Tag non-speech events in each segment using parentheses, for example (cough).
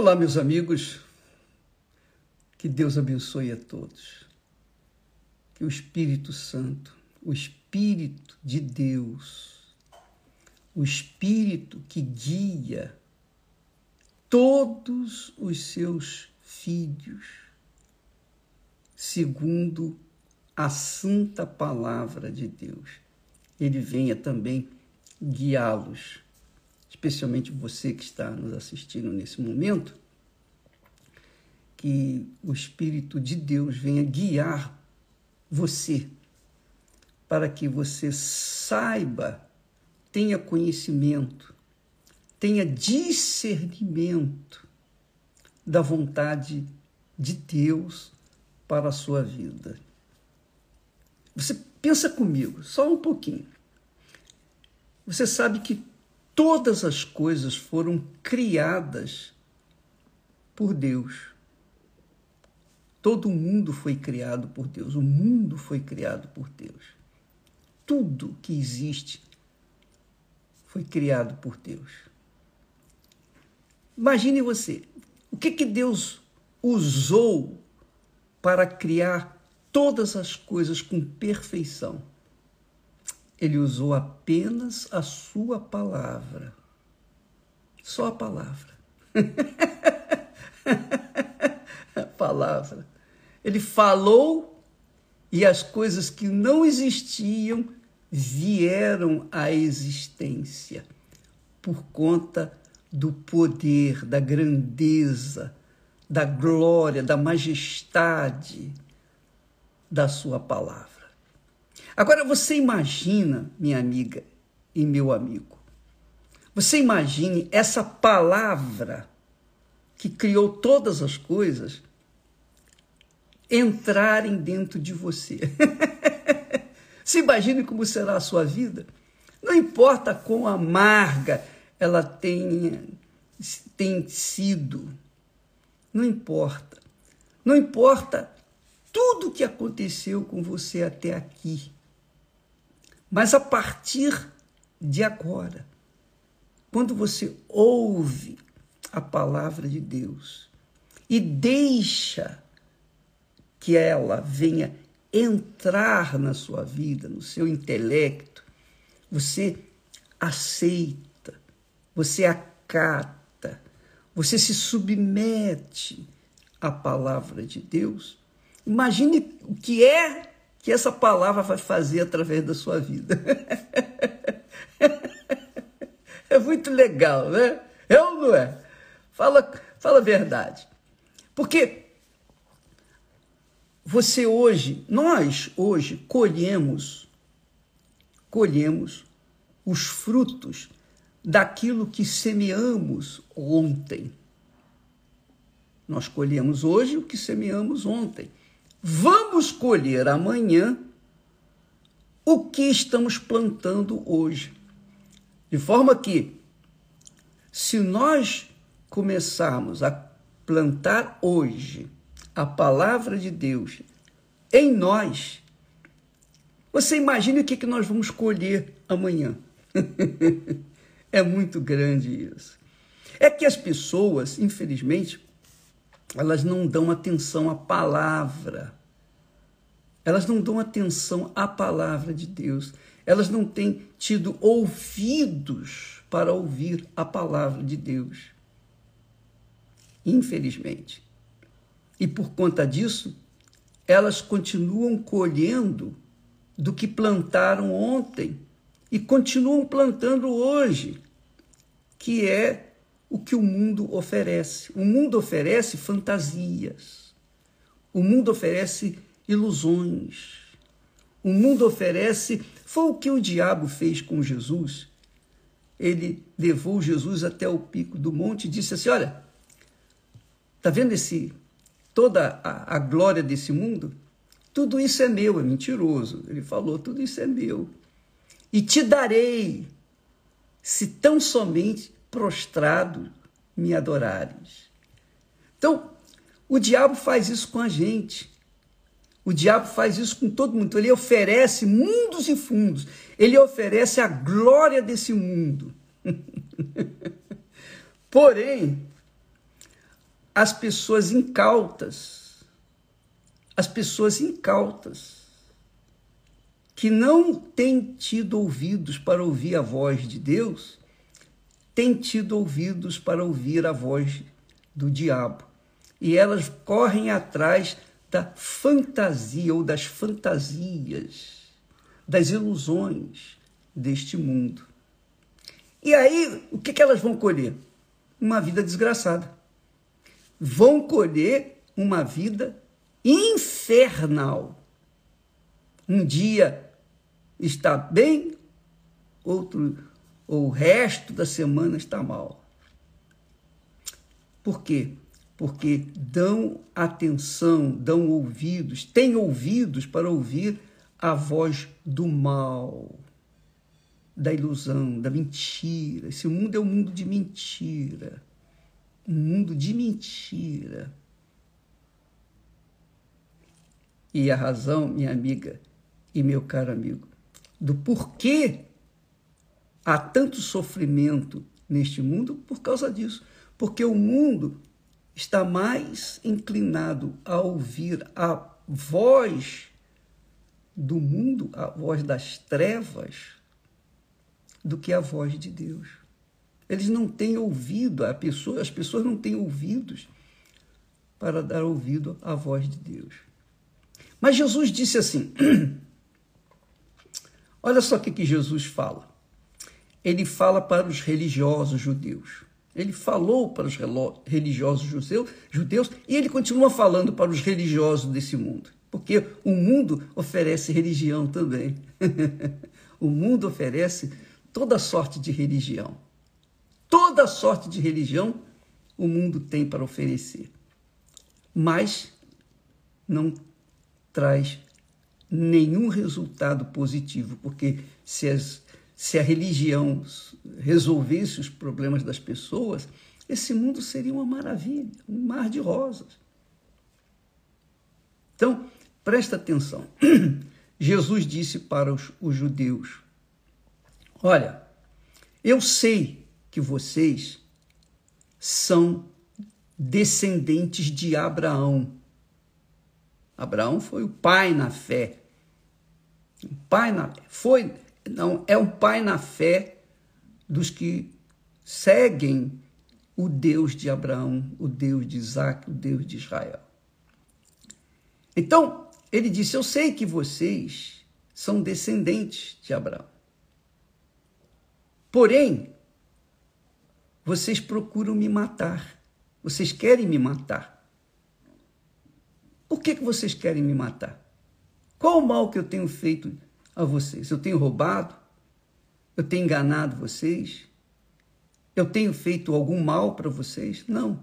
Olá, meus amigos. Que Deus abençoe a todos. Que o Espírito Santo, o Espírito de Deus, o Espírito que guia todos os seus filhos, segundo a santa palavra de Deus, ele venha também guiá-los especialmente você que está nos assistindo nesse momento, que o Espírito de Deus venha guiar você para que você saiba, tenha conhecimento, tenha discernimento da vontade de Deus para a sua vida. Você pensa comigo, só um pouquinho. Você sabe que todas as coisas foram criadas por Deus. Todo mundo foi criado por Deus, o mundo foi criado por Deus. Tudo que existe foi criado por Deus. Imagine você, o que, que Deus usou para criar todas as coisas com perfeição? Ele usou apenas a sua palavra. Só a palavra. (laughs) a palavra. Ele falou e as coisas que não existiam vieram à existência por conta do poder, da grandeza, da glória, da majestade da sua palavra. Agora você imagina, minha amiga e meu amigo, você imagine essa palavra que criou todas as coisas entrarem dentro de você. (laughs) Se imagine como será a sua vida. Não importa quão amarga ela tenha, tem sido. Não importa. Não importa tudo o que aconteceu com você até aqui. Mas a partir de agora, quando você ouve a palavra de Deus e deixa que ela venha entrar na sua vida, no seu intelecto, você aceita, você acata, você se submete à palavra de Deus. Imagine o que é que essa palavra vai fazer através da sua vida. (laughs) é muito legal, né? É ou não é? Fala, fala a verdade. Porque você hoje, nós hoje colhemos, colhemos os frutos daquilo que semeamos ontem. Nós colhemos hoje o que semeamos ontem vamos colher amanhã o que estamos plantando hoje. De forma que, se nós começarmos a plantar hoje a palavra de Deus em nós, você imagine o que, que nós vamos colher amanhã. (laughs) é muito grande isso. É que as pessoas, infelizmente, elas não dão atenção à palavra. Elas não dão atenção à palavra de Deus. Elas não têm tido ouvidos para ouvir a palavra de Deus. Infelizmente. E por conta disso, elas continuam colhendo do que plantaram ontem e continuam plantando hoje, que é o que o mundo oferece. O mundo oferece fantasias. O mundo oferece ilusões. O mundo oferece. Foi o que o diabo fez com Jesus. Ele levou Jesus até o pico do monte e disse assim: Olha, tá vendo esse toda a, a glória desse mundo? Tudo isso é meu, é mentiroso. Ele falou: tudo isso é meu. E te darei, se tão somente prostrado me adorares. Então, o diabo faz isso com a gente. O diabo faz isso com todo mundo. Ele oferece mundos e fundos. Ele oferece a glória desse mundo. (laughs) Porém, as pessoas incautas, as pessoas incautas, que não têm tido ouvidos para ouvir a voz de Deus, têm tido ouvidos para ouvir a voz do diabo. E elas correm atrás da fantasia ou das fantasias, das ilusões deste mundo. E aí, o que, que elas vão colher? Uma vida desgraçada. Vão colher uma vida infernal. Um dia está bem, outro, ou o resto da semana está mal. Por quê? Porque dão atenção, dão ouvidos, têm ouvidos para ouvir a voz do mal, da ilusão, da mentira. Esse mundo é um mundo de mentira. Um mundo de mentira. E a razão, minha amiga e meu caro amigo, do porquê há tanto sofrimento neste mundo por causa disso. Porque o mundo está mais inclinado a ouvir a voz do mundo, a voz das trevas, do que a voz de Deus. Eles não têm ouvido, a pessoa, as pessoas não têm ouvidos para dar ouvido à voz de Deus. Mas Jesus disse assim: (clears throat) olha só o que, que Jesus fala ele fala para os religiosos judeus. Ele falou para os religiosos judeus e ele continua falando para os religiosos desse mundo. Porque o mundo oferece religião também. (laughs) o mundo oferece toda sorte de religião. Toda sorte de religião o mundo tem para oferecer. Mas não traz nenhum resultado positivo, porque se as se a religião resolvesse os problemas das pessoas, esse mundo seria uma maravilha, um mar de rosas. Então, presta atenção. (clears throat) Jesus disse para os, os judeus: Olha, eu sei que vocês são descendentes de Abraão. Abraão foi o pai na fé. O pai na foi não é um pai na fé dos que seguem o Deus de Abraão, o Deus de Isaac, o Deus de Israel. Então, ele disse: Eu sei que vocês são descendentes de Abraão. Porém, vocês procuram me matar. Vocês querem me matar. Por que, que vocês querem me matar? Qual o mal que eu tenho feito a vocês? Eu tenho roubado? Eu tenho enganado vocês? Eu tenho feito algum mal para vocês? Não.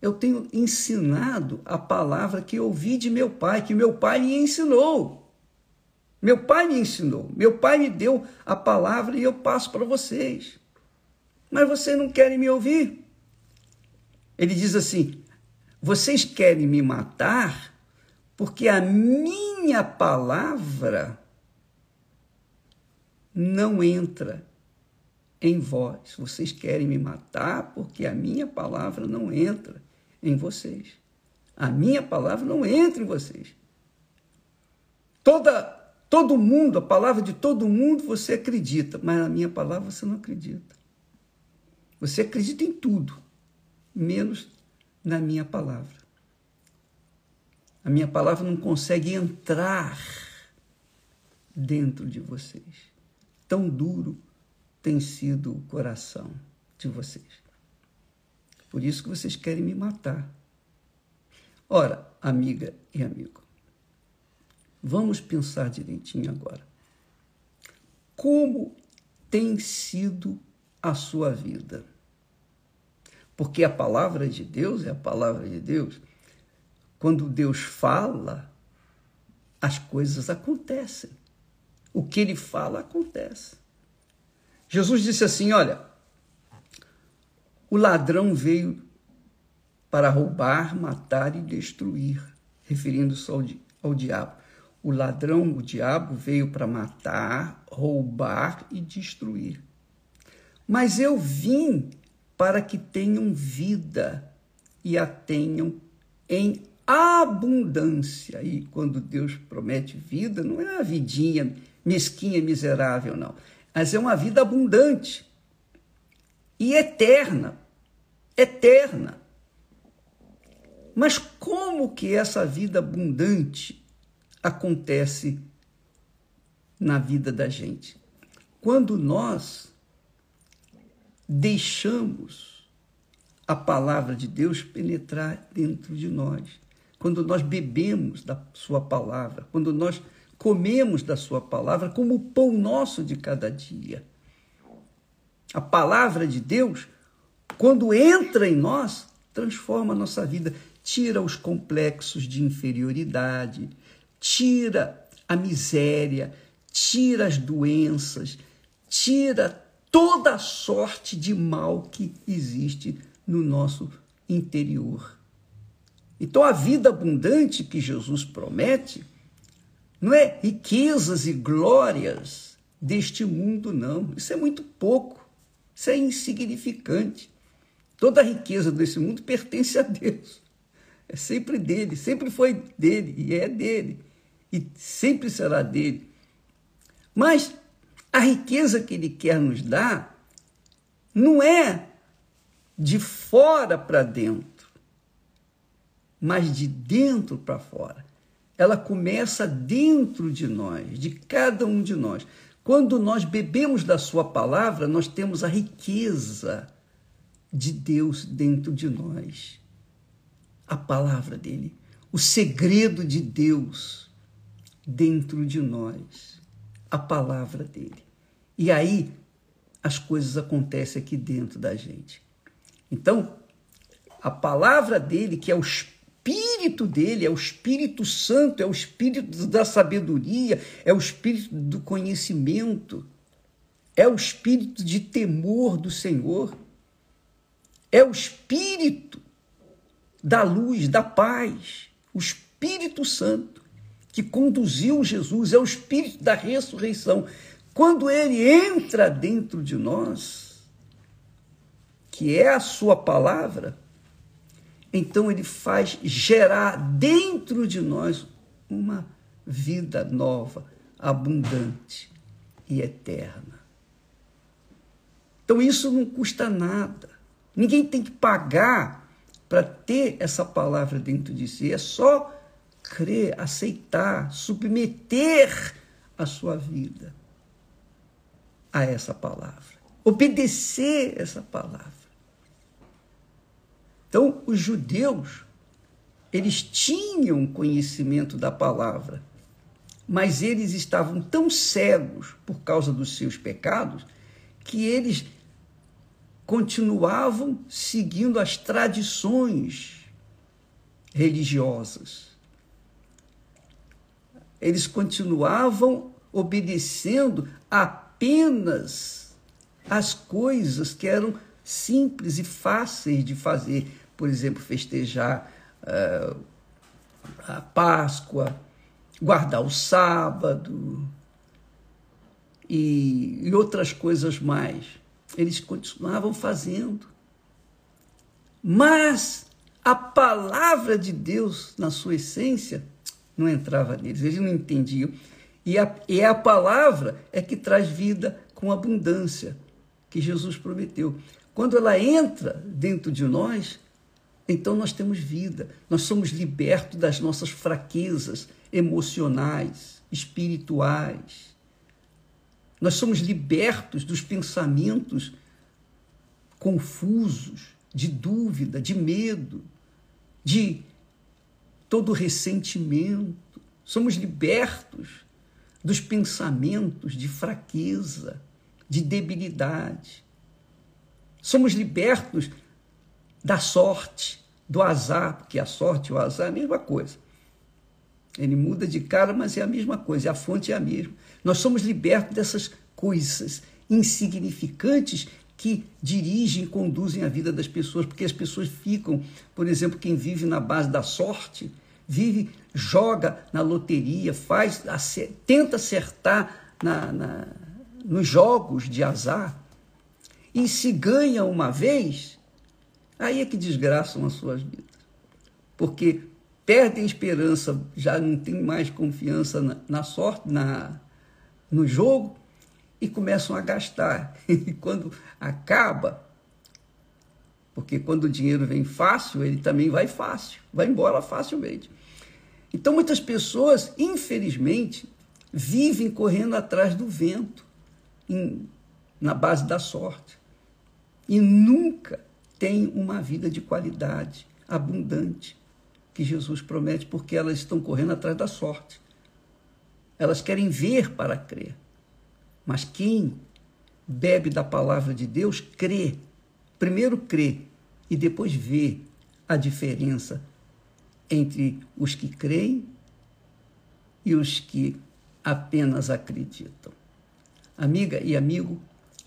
Eu tenho ensinado a palavra que ouvi de meu pai, que meu pai me ensinou. Meu pai me ensinou. Meu pai me deu a palavra e eu passo para vocês. Mas vocês não querem me ouvir. Ele diz assim: vocês querem me matar porque a minha palavra não entra em vós. Vocês querem me matar porque a minha palavra não entra em vocês. A minha palavra não entra em vocês. Toda todo mundo, a palavra de todo mundo você acredita, mas a minha palavra você não acredita. Você acredita em tudo, menos na minha palavra. A minha palavra não consegue entrar dentro de vocês. Tão duro tem sido o coração de vocês. Por isso que vocês querem me matar. Ora, amiga e amigo, vamos pensar direitinho agora. Como tem sido a sua vida? Porque a palavra de Deus é a palavra de Deus quando Deus fala, as coisas acontecem. O que ele fala acontece. Jesus disse assim: Olha, o ladrão veio para roubar, matar e destruir, referindo-se ao, ao diabo. O ladrão, o diabo, veio para matar, roubar e destruir. Mas eu vim para que tenham vida e a tenham em abundância. E quando Deus promete vida, não é uma vidinha mesquinha, miserável, não. Mas é uma vida abundante e eterna. Eterna. Mas como que essa vida abundante acontece na vida da gente? Quando nós deixamos a palavra de Deus penetrar dentro de nós, quando nós bebemos da Sua palavra, quando nós comemos da Sua palavra como o pão nosso de cada dia. A palavra de Deus, quando entra em nós, transforma a nossa vida, tira os complexos de inferioridade, tira a miséria, tira as doenças, tira toda a sorte de mal que existe no nosso interior. Então, a vida abundante que Jesus promete não é riquezas e glórias deste mundo, não. Isso é muito pouco, isso é insignificante. Toda a riqueza desse mundo pertence a Deus. É sempre dele, sempre foi dele e é dele e sempre será dele. Mas a riqueza que ele quer nos dar não é de fora para dentro, mas de dentro para fora. Ela começa dentro de nós, de cada um de nós. Quando nós bebemos da Sua palavra, nós temos a riqueza de Deus dentro de nós a palavra dele, o segredo de Deus dentro de nós, a palavra dele. E aí as coisas acontecem aqui dentro da gente. Então, a palavra dele, que é o espírito dele, é o Espírito Santo, é o espírito da sabedoria, é o espírito do conhecimento, é o espírito de temor do Senhor, é o espírito da luz, da paz, o Espírito Santo que conduziu Jesus, é o Espírito da ressurreição. Quando ele entra dentro de nós, que é a sua palavra, então ele faz gerar dentro de nós uma vida nova, abundante e eterna. Então isso não custa nada. Ninguém tem que pagar para ter essa palavra dentro de si. É só crer, aceitar, submeter a sua vida a essa palavra, obedecer essa palavra. Então, os judeus, eles tinham conhecimento da palavra, mas eles estavam tão cegos por causa dos seus pecados que eles continuavam seguindo as tradições religiosas. Eles continuavam obedecendo apenas as coisas que eram simples e fáceis de fazer. Por exemplo, festejar uh, a Páscoa, guardar o sábado e, e outras coisas mais eles continuavam fazendo. Mas a palavra de Deus, na sua essência, não entrava neles, eles não entendiam. E, a, e a palavra é que traz vida com abundância, que Jesus prometeu. Quando ela entra dentro de nós, então nós temos vida, nós somos libertos das nossas fraquezas emocionais, espirituais. Nós somos libertos dos pensamentos confusos, de dúvida, de medo, de todo ressentimento. Somos libertos dos pensamentos de fraqueza, de debilidade. Somos libertos da sorte, do azar, porque a sorte e o azar é a mesma coisa. Ele muda de cara, mas é a mesma coisa, a fonte é a mesma. Nós somos libertos dessas coisas insignificantes que dirigem e conduzem a vida das pessoas, porque as pessoas ficam, por exemplo, quem vive na base da sorte, vive, joga na loteria, faz, tenta acertar na, na, nos jogos de azar, e se ganha uma vez, Aí é que desgraçam as suas vidas. Porque perdem esperança, já não tem mais confiança na, na sorte, na, no jogo, e começam a gastar. (laughs) E quando acaba, porque quando o dinheiro vem fácil, ele também vai fácil, vai embora facilmente. Então muitas pessoas, infelizmente, vivem correndo atrás do vento, em, na base da sorte, e nunca têm uma vida de qualidade, abundante, que Jesus promete, porque elas estão correndo atrás da sorte. Elas querem ver para crer. Mas quem bebe da palavra de Deus crê. Primeiro crê e depois vê a diferença entre os que creem e os que apenas acreditam. Amiga e amigo,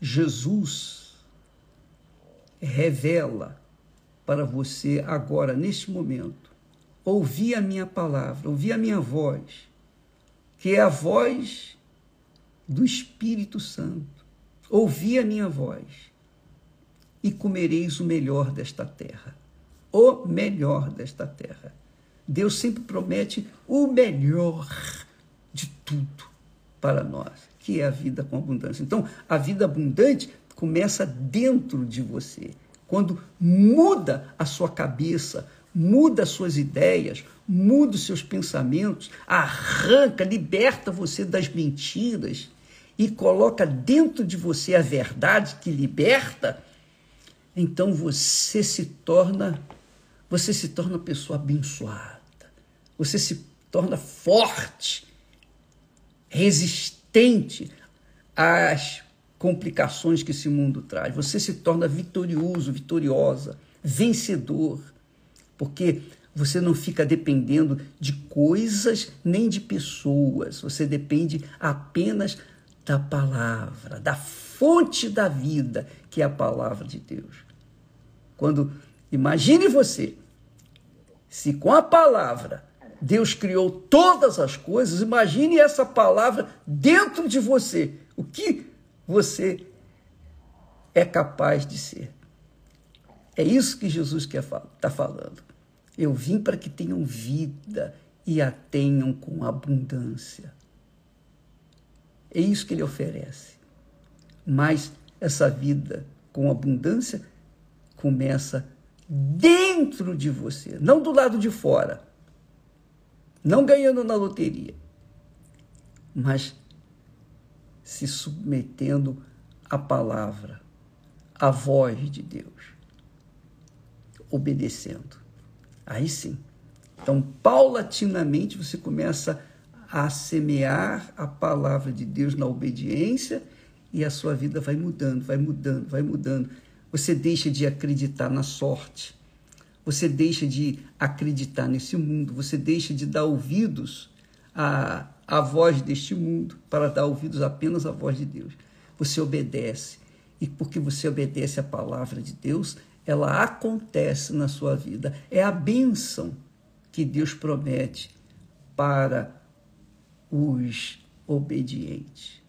Jesus revela para você agora, neste momento, ouvir a minha palavra, ouvir a minha voz, que é a voz do Espírito Santo. Ouvi a minha voz e comereis o melhor desta terra. O melhor desta terra. Deus sempre promete o melhor de tudo para nós, que é a vida com abundância. Então, a vida abundante começa dentro de você. Quando muda a sua cabeça, muda as suas ideias, muda os seus pensamentos, arranca, liberta você das mentiras e coloca dentro de você a verdade que liberta, então você se torna você se torna uma pessoa abençoada. Você se torna forte, resistente às complicações que esse mundo traz. Você se torna vitorioso, vitoriosa, vencedor, porque você não fica dependendo de coisas nem de pessoas. Você depende apenas da palavra, da fonte da vida, que é a palavra de Deus. Quando imagine você, se com a palavra Deus criou todas as coisas, imagine essa palavra dentro de você. O que você é capaz de ser. É isso que Jesus está falando. Eu vim para que tenham vida e a tenham com abundância. É isso que ele oferece. Mas essa vida com abundância começa dentro de você, não do lado de fora, não ganhando na loteria, mas se submetendo à palavra, à voz de Deus, obedecendo. Aí sim. Então, paulatinamente, você começa a semear a palavra de Deus na obediência e a sua vida vai mudando, vai mudando, vai mudando. Você deixa de acreditar na sorte, você deixa de acreditar nesse mundo, você deixa de dar ouvidos à, à voz deste mundo para dar ouvidos apenas à voz de Deus. Você obedece. E porque você obedece à palavra de Deus, ela acontece na sua vida. É a bênção que Deus promete para os obedientes.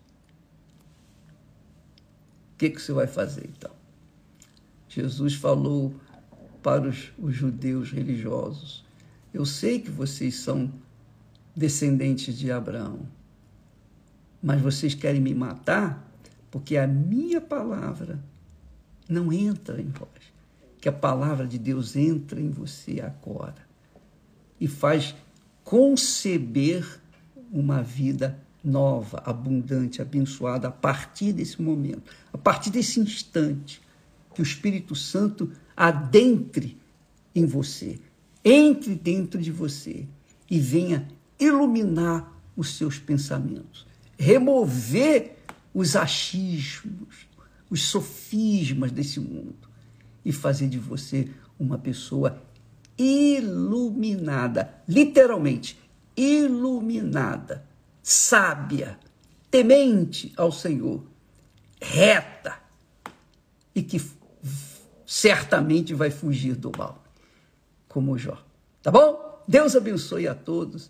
O que, que você vai fazer então? Jesus falou para os, os judeus religiosos: Eu sei que vocês são descendentes de Abraão, mas vocês querem me matar? Porque a minha palavra não entra em vós. Que a palavra de Deus entra em você agora. E faz conceber uma vida nova, abundante, abençoada a partir desse momento, a partir desse instante, que o Espírito Santo adentre em você, entre dentro de você e venha iluminar os seus pensamentos, remover os achismos, os sofismas desse mundo e fazer de você uma pessoa iluminada, literalmente iluminada, sábia, temente ao Senhor, reta e que certamente vai fugir do mal, como Jó. Tá bom? Deus abençoe a todos